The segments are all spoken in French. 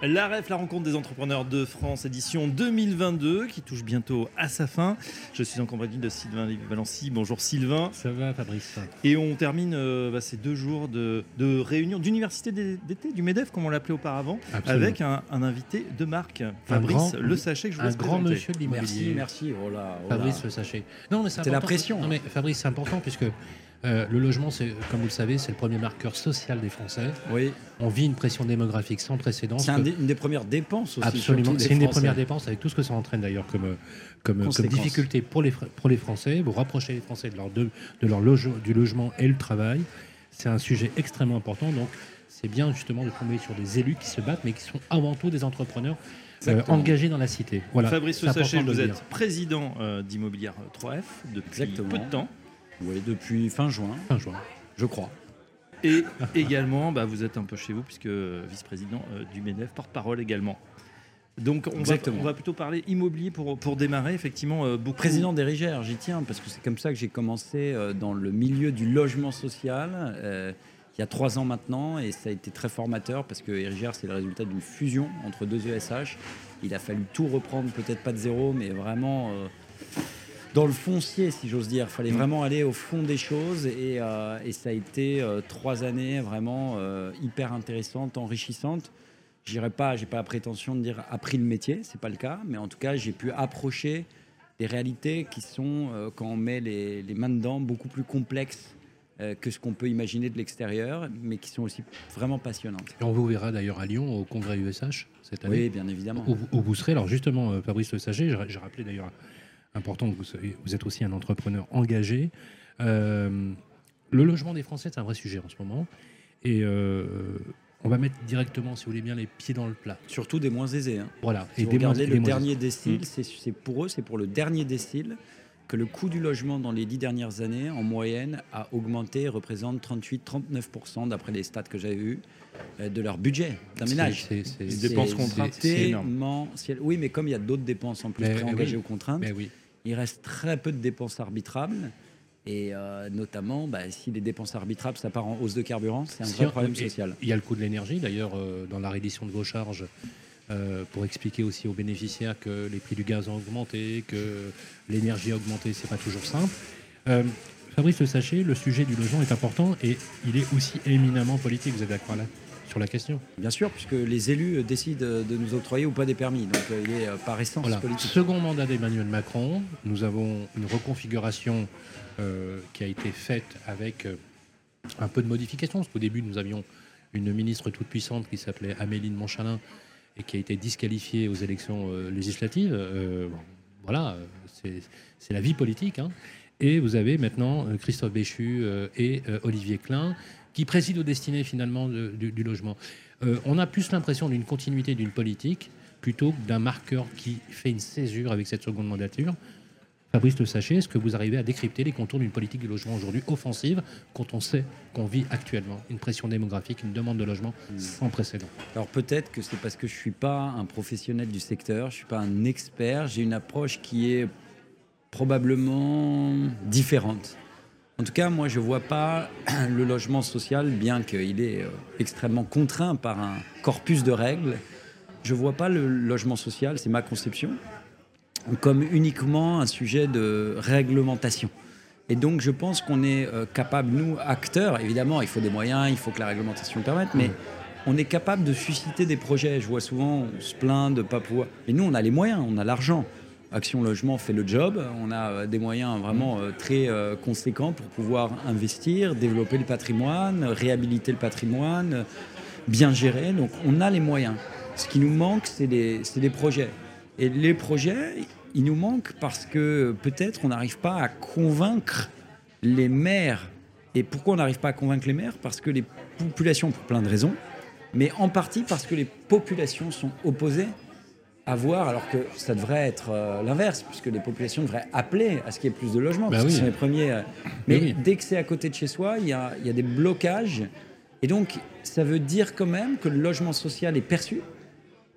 La REF, la rencontre des entrepreneurs de France, édition 2022, qui touche bientôt à sa fin. Je suis en compagnie de Sylvain Valency. Bonjour Sylvain. Ça va Fabrice. Et on termine euh, bah, ces deux jours de, de réunion d'université d'été, du MEDEF, comme on l'appelait auparavant, Absolument. avec un, un invité de marque, Fabrice grand- Le Sachet, que je vous Un laisse grand présenter. monsieur de Merci, l'immobilier. merci. Oh là, oh là. Fabrice Le Sachet. Non, mais c'est la important. pression. Non, mais Fabrice, c'est important puisque euh, le logement, c'est, comme vous le savez, c'est le premier marqueur social des Français. Oui, On vit une pression démographique sans précédent. c'est un que- des- une des premières dépenses aussi. Absolument. C'est une des premières dépenses avec tout ce que ça entraîne d'ailleurs comme, euh, comme, comme difficulté pour les, pour les Français. Vous rapprochez les Français de leur, de, de leur loge- du logement et le travail. C'est un sujet extrêmement important. Donc, c'est bien justement de tomber sur des élus qui se battent, mais qui sont avant tout des entrepreneurs euh, engagés dans la cité. Voilà. Fabrice Sachet, vous êtes président euh, d'Immobilière 3F depuis Exactement. peu de temps. Oui, depuis fin juin, Fin juin. je crois. Et également, bah, vous êtes un peu chez vous, puisque euh, vice-président euh, du MEDEF, porte-parole également. Donc, on va, Exactement. on va plutôt parler immobilier pour, pour démarrer. Effectivement, euh, beaucoup. Président d'Érigère, j'y tiens, parce que c'est comme ça que j'ai commencé euh, dans le milieu du logement social, euh, il y a trois ans maintenant, et ça a été très formateur, parce que Érigère, c'est le résultat d'une fusion entre deux ESH. Il a fallu tout reprendre, peut-être pas de zéro, mais vraiment euh, dans le foncier, si j'ose dire. Il fallait vraiment aller au fond des choses, et, euh, et ça a été euh, trois années vraiment euh, hyper intéressantes, enrichissantes. J'irai pas, j'ai pas la prétention de dire appris le métier, c'est pas le cas, mais en tout cas, j'ai pu approcher des réalités qui sont, quand on met les, les mains dedans, beaucoup plus complexes que ce qu'on peut imaginer de l'extérieur, mais qui sont aussi vraiment passionnantes. Et on vous verra d'ailleurs à Lyon au congrès USH cette année. Oui, bien évidemment. où, où vous serez. Alors justement, Fabrice Le Saget, j'ai j'ai rappelé d'ailleurs important que vous, soyez- vous êtes aussi un entrepreneur engagé. Euh, le logement des Français, c'est un vrai sujet en ce moment. Et euh, on va mettre directement, si vous voulez bien, les pieds dans le plat. Surtout des moins aisés. hein. Voilà. Si vous des moins- regardez le dernier décile, Mm. c'est pour eux, c'est pour le dernier décile que le coût du logement dans les dix dernières années, en moyenne, a augmenté, et représente 38-39% d'après les stats que j'avais vus, euh, de leur budget d'un C'est- ménage. Les dépenses contraintes, c'est énorme. Oui, mais comme il y a d'autres dépenses en plus préengagées oui. aux contraintes, Mais oui. Il reste très peu de dépenses arbitrables. Et euh, notamment, bah, si les dépenses arbitrables, ça part en hausse de carburant, c'est un vrai problème social. Il y a le coût de l'énergie, d'ailleurs, euh, dans la reddition de vos charges, euh, pour expliquer aussi aux bénéficiaires que les prix du gaz ont augmenté, que l'énergie a augmenté, c'est pas toujours simple. Fabrice Le Sachet, le sujet du logement est important et il est aussi éminemment politique. Vous êtes d'accord là? Sur la question Bien sûr, puisque les élus euh, décident euh, de nous octroyer ou pas des permis. Donc euh, il est par essence Voilà. politique. Second mandat d'Emmanuel Macron, nous avons une reconfiguration euh, qui a été faite avec euh, un peu de modification. Parce qu'au début, nous avions une ministre toute puissante qui s'appelait Amélie de Montchalin et qui a été disqualifiée aux élections euh, législatives. Bon, voilà, c'est- la vie politique. hein. Et vous avez maintenant Christophe Béchu et Olivier Klein qui président aux destinées finalement du, logement. Euh, on a plus l'impression d'une continuité d'une politique plutôt que d'un marqueur qui fait une césure avec cette seconde mandature. Fabrice Le Sachet, est-ce que vous arrivez à décrypter les contours d'une politique du logement aujourd'hui offensive quand on sait qu'on vit actuellement une pression démographique, une demande de logement sans précédent? Alors peut-être que c'est parce que je suis pas un professionnel du secteur, je suis pas un expert, j'ai une approche qui est probablement différente. En tout cas, moi, je vois pas le logement social, bien qu'il est euh, extrêmement contraint par un corpus de règles. Je vois pas le logement social, c'est ma conception, comme uniquement un sujet de réglementation. Et donc, je pense qu'on est euh, capable, nous, acteurs, évidemment, il faut des moyens, il faut que la réglementation le permette, mais on est capable de susciter des projets. Je vois souvent, on se plaint de ne pas pouvoir. Mais nous, on a les moyens, on a l'argent. Action Logement fait le job. On a euh, des moyens vraiment euh, très euh, conséquents pour pouvoir investir, développer le patrimoine, réhabiliter le patrimoine, bien gérer. Donc, on a les moyens. Ce qui nous manque, c'est des, c'est des projets. Et les projets, ils nous manquent parce que peut-être on n'arrive pas à convaincre les maires. Et pourquoi on n'arrive pas à convaincre les maires? Parce que les populations, pour plein de raisons, mais en partie parce que les populations sont opposées à voir, alors que ça devrait être euh, l'inverse, puisque les populations devraient appeler à ce qu'il y ait plus de logements, Bah parce oui. qu'ils sont les premiers. euh, mais oui. dès que c'est à côté de chez soi, il y a, il y a des blocages. Et donc, ça veut dire quand même que le logement social est perçu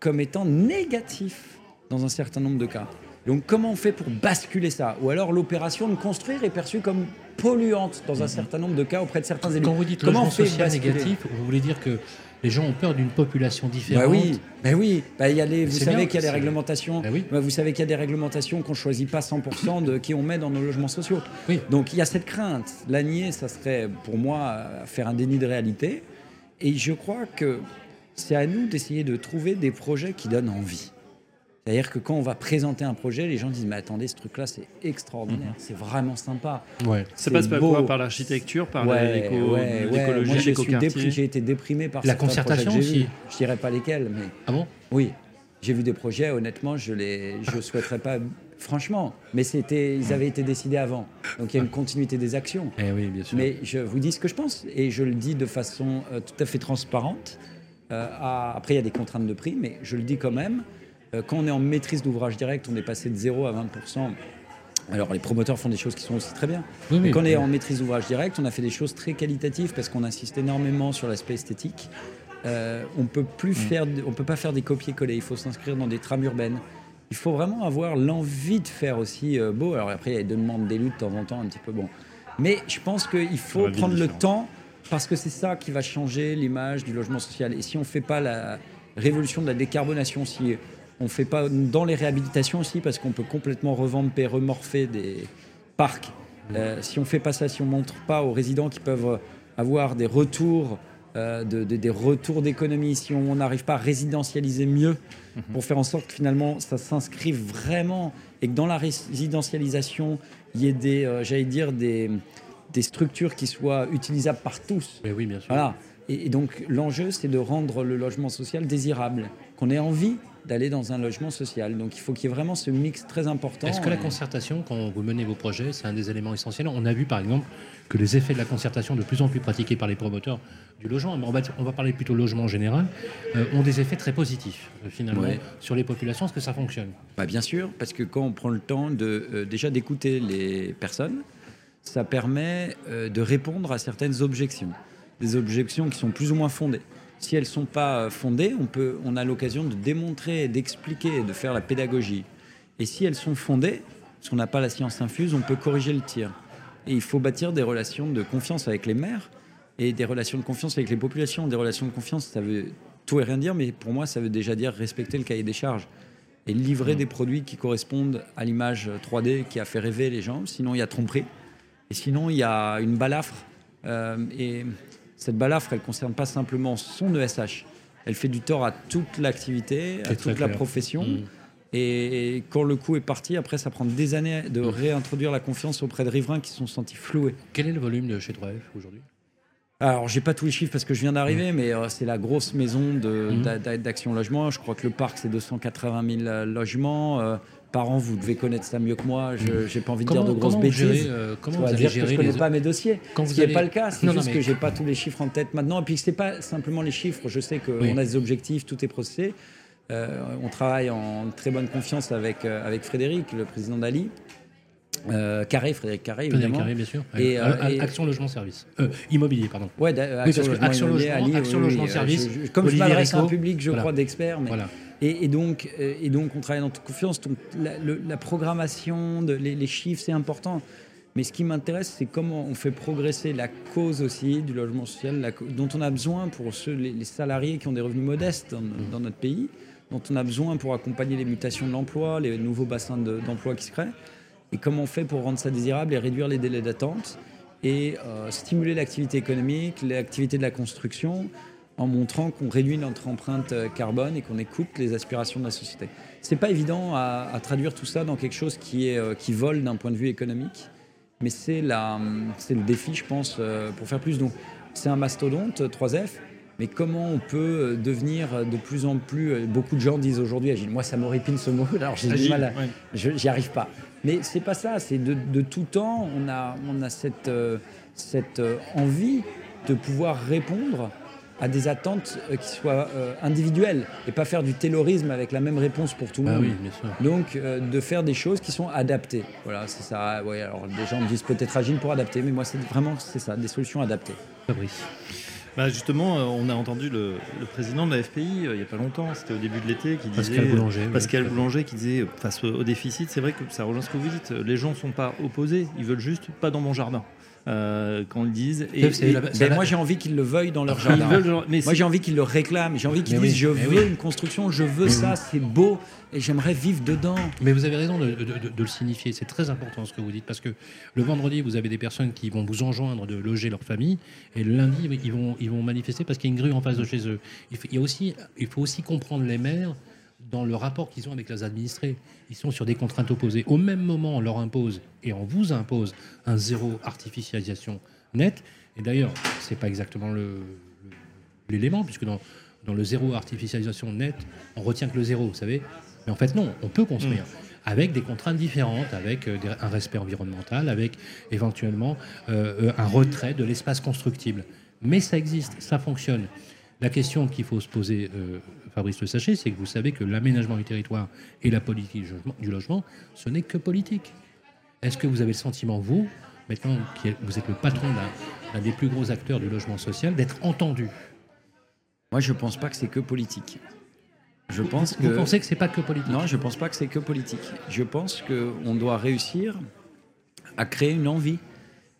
comme étant négatif dans un certain nombre de cas. Donc comment on fait pour basculer ça? Ou alors l'opération de construire est perçue comme polluante dans un certain nombre de cas auprès de certains élus. Quand vous dites comment logement social négatif, vous voulez dire que les gens ont peur d'une population différente. Bah oui, bah oui. Bah, y a les, vous savez qu'il y a des réglementations. Bah oui. Bah, vous savez qu'il y a des réglementations qu'on choisit pas 100% de qui on met dans nos logements sociaux. Oui. Donc il y a cette crainte. La nier, ça serait pour moi faire un déni de réalité. Et je crois que c'est à nous d'essayer de trouver des projets qui donnent envie. C'est-à-dire que quand on va présenter un projet, les gens disent mais attendez, ce truc-là c'est extraordinaire, c'est vraiment sympa. Ouais. Ça C'est passe par beau. quoi Par l'architecture, par Ouais, l'éco- ouais, ouais. l'écologie, Moi, je suis dépri- l'éco-quartier j'ai été déprimé par La certains projets concertation que j'ai aussi. vus. Je dirais pas lesquels, mais Ah bon? oui, j'ai vu des projets, honnêtement, je les, je souhaiterais pas, franchement, mais c'était, ils avaient été décidés avant. Donc il y a une continuité des actions. Eh oui, bien sûr. Mais je vous dis ce que je pense et je le dis de façon euh, tout à fait transparente. Euh, à- après, il y a des contraintes de prix, mais je le dis quand même. Euh, quand on est en maîtrise d'ouvrage direct, on est passé de 0 à 20%. Alors, les promoteurs font des choses qui sont aussi très bien. Oui, Mais oui. quand on est en maîtrise d'ouvrage direct, on a fait des choses très qualitatives parce qu'on insiste énormément sur l'aspect esthétique. Euh, on peut plus faire, de- on peut pas faire des copier-coller. Il faut s'inscrire dans des trames urbaines. Il faut vraiment avoir l'envie de faire aussi euh, beau. Alors après, il y a des demandes d'élus de temps en temps, un petit peu bon. Mais je pense qu'il faut prendre le temps parce que c'est ça qui va changer l'image du logement social. Et si on ne fait pas la révolution de la décarbonation, si on ne fait pas dans les réhabilitations aussi, parce qu'on peut complètement revamper, remorpher des parcs, euh, si on ne fait pas ça, si on ne montre pas aux résidents qui peuvent euh, avoir des retours, euh, de- de- des retours d'économie, si on n'arrive pas à résidentialiser mieux, pour faire en sorte que finalement ça s'inscrive vraiment et que dans la résidentialisation, il y ait des, euh, j'allais dire, des, des structures qui soient utilisables par tous. Mais oui, bien sûr. Voilà. Et, et donc l'enjeu, c'est de rendre le logement social désirable, qu'on ait envie d'aller dans un logement social. Donc il faut qu'il y ait vraiment ce mix très important. Est-ce que la Et- concertation, quand vous menez vos projets, c'est un des éléments essentiels? On a vu par exemple que les effets de la concertation, de plus en plus pratiqués par les promoteurs du logement, mais on va, on va parler plutôt logement en général, euh, ont des effets très positifs euh, finalement Ouais. sur les populations. Est-ce que ça fonctionne? Bah, bien sûr, parce que quand on prend le temps de euh, déjà d'écouter les personnes, ça permet euh, de répondre à certaines objections, des objections qui sont plus ou moins fondées. Si elles sont pas euh, fondées, on peut, on a l'occasion de démontrer, d'expliquer, de faire la pédagogie. Et si elles sont fondées, parce qu'on n'a pas la science infuse, on peut corriger le tir. Et il faut bâtir des relations de confiance avec les maires et des relations de confiance avec les populations. Des relations de confiance, ça veut tout et rien dire, mais pour moi, ça veut déjà dire respecter le cahier des charges et livrer des produits qui correspondent à l'image 3D qui a fait rêver les gens. Sinon, il y a tromperie. Et sinon, il y a une balafre. Euh, et cette balafre, elle ne concerne pas simplement son ESH. Elle fait du tort à toute l'activité, à toute la clair. profession. Mm. Et quand le coup est parti, après, ça prend des années de réintroduire la confiance auprès de riverains qui se sont sentis floués. Quel est le volume de chez 3F aujourd'hui? Alors, j'ai pas tous les chiffres parce que je viens d'arriver, mais euh, c'est la grosse maison d'Action Logement. Je crois que le parc, c'est 280 000 euh, logements. Euh, par an, vous devez connaître ça mieux que moi. Je n'ai pas envie de dire de grosses bêtises. gérez, euh, comment vous dois allez dire que gérer je connais les- pas mes dossiers. Quand ce qui n'est allez- pas le cas, c'est juste mais- que j'ai pas tous les chiffres en tête maintenant. Et puis c'est pas simplement les chiffres. Je sais qu'on Oui. a des objectifs, tout est processé. Euh, on travaille en très bonne confiance avec, euh, avec Frédéric, le président d'Ali. Euh, Carré, Frédéric Carré, Frédéric évidemment. Carré, bien sûr. Et, Euh, euh, Action Logement Service. Euh, immobilier, pardon. Ouais, Oui, Action parce que Logement Action Logement- euh, Service, comme Olivier je m'adresse à un public, je voilà. crois, d'experts, mais Voilà. Et, et donc, euh, et donc, on travaille dans toute confiance. Donc, la, le- la programmation, de, les, les chiffres, c'est important. Mais ce qui m'intéresse, c'est comment on fait progresser la cause aussi du logement social, la dont on a besoin pour ceux, les, les salariés qui ont des revenus modestes dans, dans notre pays, dont on a besoin pour accompagner les mutations de l'emploi, les nouveaux bassins de- d'emploi qui se créent. Et comment on fait pour rendre ça désirable et réduire les délais d'attente et euh, stimuler l'activité économique, l'activité de la construction, en montrant qu'on réduit notre empreinte euh, carbone et qu'on écoute les aspirations de la société. C'est pas évident à, à traduire tout ça dans quelque chose qui, est, euh, qui vole d'un point de vue économique, mais c'est la- c'est le défi, je pense, euh, pour faire plus. Donc, c'est un mastodonte, euh, 3F, mais comment on peut devenir de plus en plus. Beaucoup de gens disent aujourd'hui, agile. Moi, ça m'horripine ce mot, alors j'ai du mal à. ouais. Je J'y arrive pas. Mais c'est pas ça, c'est de, de tout temps, on a, on a cette, cette envie de pouvoir répondre à des attentes euh, qui soient euh, individuelles et pas faire du taylorisme avec la même réponse pour tout le Ah monde. oui, bien sûr. Donc, euh, de faire des choses qui sont adaptées. Voilà, c'est ça. Ouais, alors, les gens me disent peut-être agile pour adapter, mais moi, c'est vraiment c'est ça, des solutions adaptées. Fabrice. Bah justement, euh, on a entendu le, le président de la FPI euh, il n'y a pas longtemps, c'était au début de l'été, qui disait Pascal Boulanger, oui, Pascal. Boulanger qui disait euh, face au, déficit, c'est vrai que ça rejoint ce que vous dites. Les gens ne sont pas opposés, ils veulent juste pas dans mon jardin. Euh, quand ils disent. C'est- c'est la- Ben, moi, j'ai envie qu'ils le veuillent dans leur jardin. veulent genre- mais Moi, j'ai envie qu'ils le réclament. J'ai envie qu'ils disent oui, Je veux oui. une construction, je veux ça, c'est beau et j'aimerais vivre dedans. Mais vous avez raison de, le signifier. C'est très important ce que vous dites parce que le vendredi, vous avez des personnes qui vont vous enjoindre de loger leur famille et le lundi, ils vont, ils vont manifester parce qu'il y a une grue en face de chez eux. Il faut, y a aussi, il faut aussi comprendre les maires dans le rapport qu'ils ont avec leurs administrés. Ils sont sur des contraintes opposées. Au même moment, on leur impose et on vous impose un zéro artificialisation nette. Et d'ailleurs, c'est pas exactement l'élément puisque dans, dans le zéro artificialisation nette, on retient que le zéro, vous savez. Mais en fait, non, on peut construire. Avec des contraintes différentes, avec euh, des- un respect environnemental, avec éventuellement euh, euh, un retrait de l'espace constructible. Mais ça existe, ça fonctionne. La question qu'il faut se poser, euh, Fabrice Le Sachet, c'est que vous savez que l'aménagement du territoire et la politique du logement, ce n'est que politique. Est-ce que vous avez le sentiment, vous, maintenant que vous êtes le patron d'un- des plus gros acteurs du logement social, d'être entendu? Moi, je pense pas que c'est que politique. Je pense que. Vous pensez que c'est pas que politique Non, je pense pas que c'est que politique. Je pense qu'on doit réussir à créer une envie.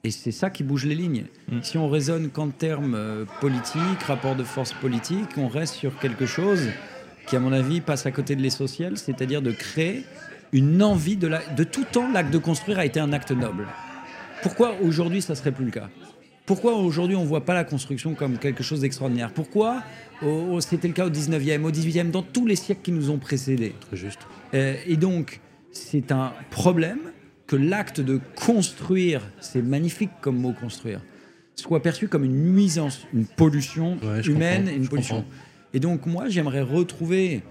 Et c'est ça qui bouge les lignes. Mm. Si on raisonne qu'en termes euh, politiques, rapport de force politique, on reste sur quelque chose qui, à mon avis, passe à côté de l'essentiel, c'est-à-dire de créer une envie de la... De tout temps, l'acte de construire a été un acte noble. Pourquoi aujourd'hui ça serait plus le cas? Pourquoi aujourd'hui on ne voit pas la construction comme quelque chose d'extraordinaire? Pourquoi c'était le cas au 19e, au 18e, dans tous les siècles qui nous ont précédés? Très juste. euh, et donc, c'est un problème que l'acte de construire, c'est magnifique comme mot construire, soit perçu comme une nuisance, une pollution Ouais, humaine, une pollution. comprends. Et donc, moi, j'aimerais retrouver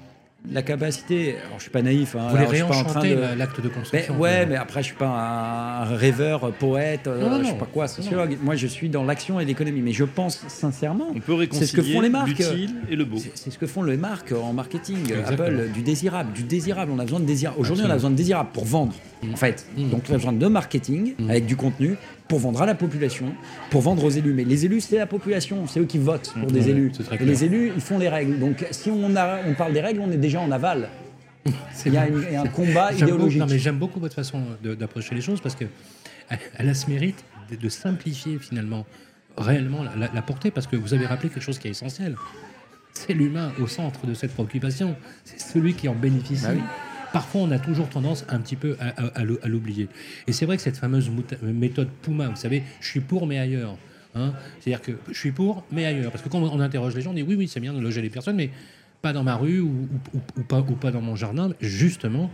la capacité. Alors, je suis pas naïf. Hein, Vous voulez alors, je suis pas en train réenchanter de- la- l'acte de ben, construction ouais, mais après, je suis pas un rêveur, poète, euh, Non, non, je sais non. pas quoi, sociologue. Moi, je suis dans l'action et l'économie. Mais je pense sincèrement, on peut c'est ce que font réconcilier les marques. l'utile et le beau. c'est ce que font les marques en marketing. Exactement. Apple, du désirable, du désirable. On a besoin de désirable. Aujourd'hui, on a besoin de désirable pour vendre, en fait. Mm. Donc, on a besoin de marketing Mm. avec du contenu pour vendre à la population, pour vendre aux élus. Mais les élus, c'est la population, c'est eux qui votent pour des élus. Et les élus, ils font les règles. Donc, si on, a, on parle des règles, on est déjà en aval. Il y a, une- un combat beaucoup- idéologique. non, mais j'aime beaucoup votre façon d'approcher les choses parce que elle elle a ce mérite de, de simplifier finalement réellement la, la- la portée parce que vous avez rappelé quelque chose qui est essentiel. C'est l'humain au centre de cette préoccupation. C'est celui qui en bénéficie. Bah oui. Parfois, on a toujours tendance un petit peu à, à- à l'ou- à l'oublier. Et c'est vrai que cette fameuse méthode Puma, vous savez, je suis pour mais ailleurs. hein. C'est-à-dire que je suis pour mais ailleurs. Parce que quand on interroge les gens, on dit oui, oui, c'est bien de loger les personnes, mais pas dans ma rue ou, ou- ou- ou pas, ou pas dans mon jardin. Justement,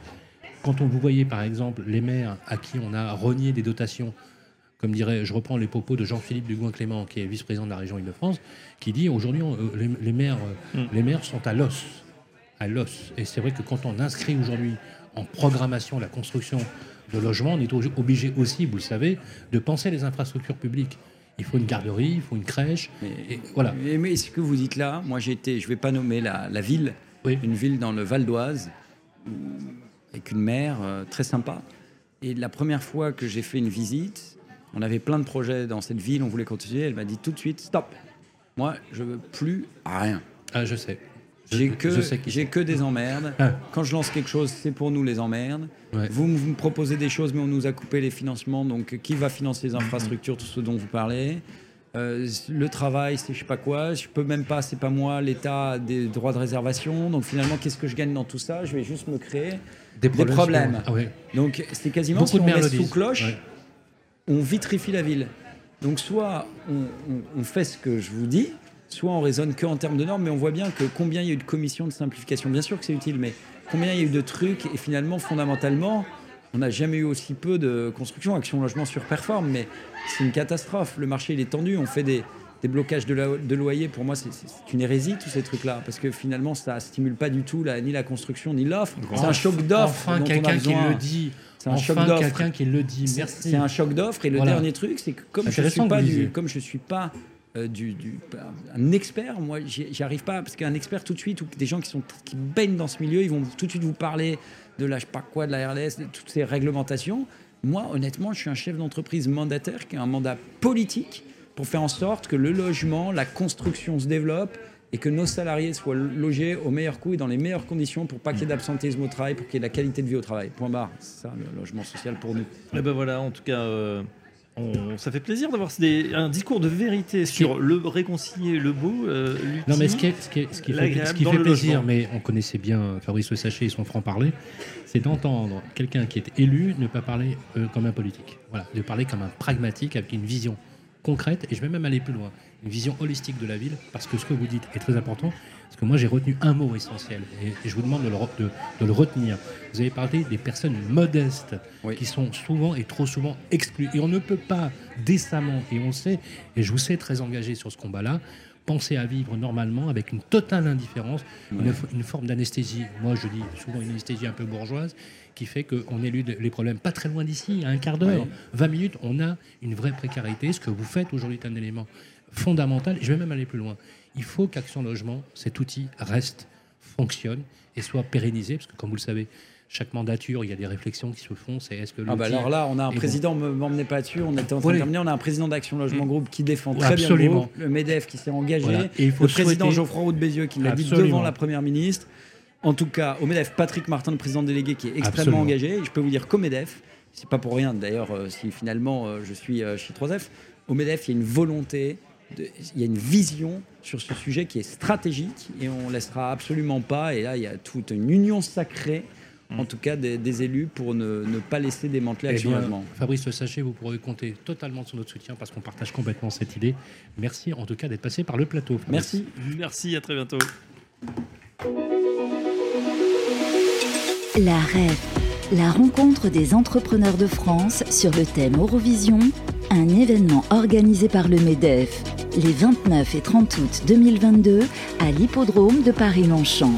quand on vous voyez par exemple les maires à qui on a renié des dotations, comme dirait, je reprends les propos de Jean-Philippe Dugoin-Clément, qui est vice-président de la région Île-de-France, qui dit aujourd'hui euh, les, les maires, euh, Mm. les maires sont à l'os, à l'os. Et c'est vrai que quand on inscrit aujourd'hui en programmation la construction de logements, on est obligé aussi, vous le savez, de penser les infrastructures publiques. Il faut une garderie, il faut une crèche, Mais- et voilà. Mais, mais ce que vous dites là, moi j'étais, je vais pas nommer la, la ville, Oui. une ville dans le Val d'Oise, avec une mère euh, très sympa. Et la première fois que j'ai fait une visite, on avait plein de projets dans cette ville, on voulait continuer. Elle m'a dit tout de suite stop. Moi, je veux plus rien. Ah, je sais. J'ai que, j'ai que des emmerdes. Ah. Quand je lance quelque chose, c'est pour nous les emmerdes. Ouais. Vous, me- vous me proposez des choses, mais on nous a coupé les financements. Donc, qui va financer les infrastructures, tout ce dont vous parlez Euh, Le travail, c'est je sais pas quoi. Je peux même pas, c'est pas moi. L'État des droits de réservation. Donc, finalement, qu'est-ce que je gagne dans tout ça? Je vais juste me créer des problèmes. Ah ouais. Donc, c'est quasiment Beaucoup si on le sous cloche Ouais. on vitrifie la ville. Donc soit on, on- on fait ce que je vous dis, soit on raisonne que en termes de normes, mais on voit bien que combien il y a eu de commissions de simplification. Bien sûr que c'est utile, mais combien il y a eu de trucs et finalement, fondamentalement, on n'a jamais eu aussi peu de construction. Action Logement surperforme, mais c'est une catastrophe. Le marché, il est tendu. On fait des, des blocages de, la- de loyer. Pour moi, c'est- une hérésie, tous ces trucs-là, parce que finalement, ça stimule pas du tout la- ni la construction, ni l'offre. C'est un choc d'offre. Enfin, quelqu'un qui le dit. C'est un choc d'offre. quelqu'un qui le dit. C'est- Merci. C'est un choc d'offre. Et le Voilà. dernier truc, c'est que comme je suis pas que vous du, disiez. comme je suis pas euh, du, du- un expert, moi, j'y arrive pas parce qu'un expert tout de suite ou des gens qui sont qui baignent dans ce milieu, ils vont tout de suite vous parler de la je sais pas quoi, de la RLS, de toutes ces réglementations. Moi, honnêtement, je suis un chef d'entreprise mandataire qui a un mandat politique pour faire en sorte que le logement, la construction se développe et que nos salariés soient logés au meilleur coût et dans les meilleures conditions pour pas qu'il y ait d'absentéisme au travail, pour qu'il y ait de la qualité de vie au travail. Point barre. C'est ça le logement social pour nous. Et eh ben voilà, en tout cas. Euh, ça fait plaisir d'avoir un discours de vérité sur le réconcilier le beau. Euh, non, mais ce qui, ce qui, ce qui fait, ce qui fait plaisir, mais on connaissait bien Fabrice Le Sachet et son franc-parler, c'est d'entendre quelqu'un qui est élu ne pas parler euh, comme un politique. Voilà, de parler comme un pragmatique avec une vision concrète, et je vais même aller plus loin une vision holistique de la ville, parce que ce que vous dites est très important, parce que moi j'ai retenu un mot essentiel, et, je vous demande de le, de, le, retenir. Vous avez parlé des personnes modestes, qui sont souvent et trop souvent exclues, et on ne peut pas décemment, et on sait, et je vous sais très engagé sur ce combat-là, penser à vivre normalement avec une totale indifférence, une, forme d'anesthésie. Moi, je dis souvent une anesthésie un peu bourgeoise qui fait qu'on élude les problèmes pas très loin d'ici, à un quart d'heure, 20 minutes, on a une vraie précarité. Ce que vous faites aujourd'hui est un élément fondamental. Je vais même aller plus loin. Il faut qu'Action Logement, cet outil, reste, fonctionne et soit pérennisé, parce que comme vous le savez, chaque mandature, il y a des réflexions qui se font. C'est est-ce que ah bah alors là, on a un président, ne m'emmenez pas dessus. On était en train de terminer. On a un président d'Action Logement Groupe qui défend très bien le groupe, le Medef qui s'est engagé, Et il faut le président Geoffroy de Bézieux qui l'a dit devant la première ministre. En tout cas, au Medef, Patrick Martin, le président délégué, qui est extrêmement engagé. Et je peux vous dire qu'au Medef, c'est pas pour rien. D'ailleurs, euh, si finalement euh, je suis euh, chez 3F, au Medef, il y a une volonté il y a une vision sur ce sujet qui est stratégique et on ne laissera absolument pas. Et là, il y a toute une union sacrée, en tout cas des, élus, pour ne, pas laisser démanteler eh Action Logement. Fabrice Sachet, vous pourrez compter totalement sur notre soutien parce qu'on partage complètement cette idée. Merci en tout cas d'être passé par le plateau. Merci. Merci, à très bientôt. La REF, la rencontre des entrepreneurs de France sur le thème Eurovision, un événement organisé par le MEDEF les 29 et 30 août 2022 à l'hippodrome de Paris-Longchamp.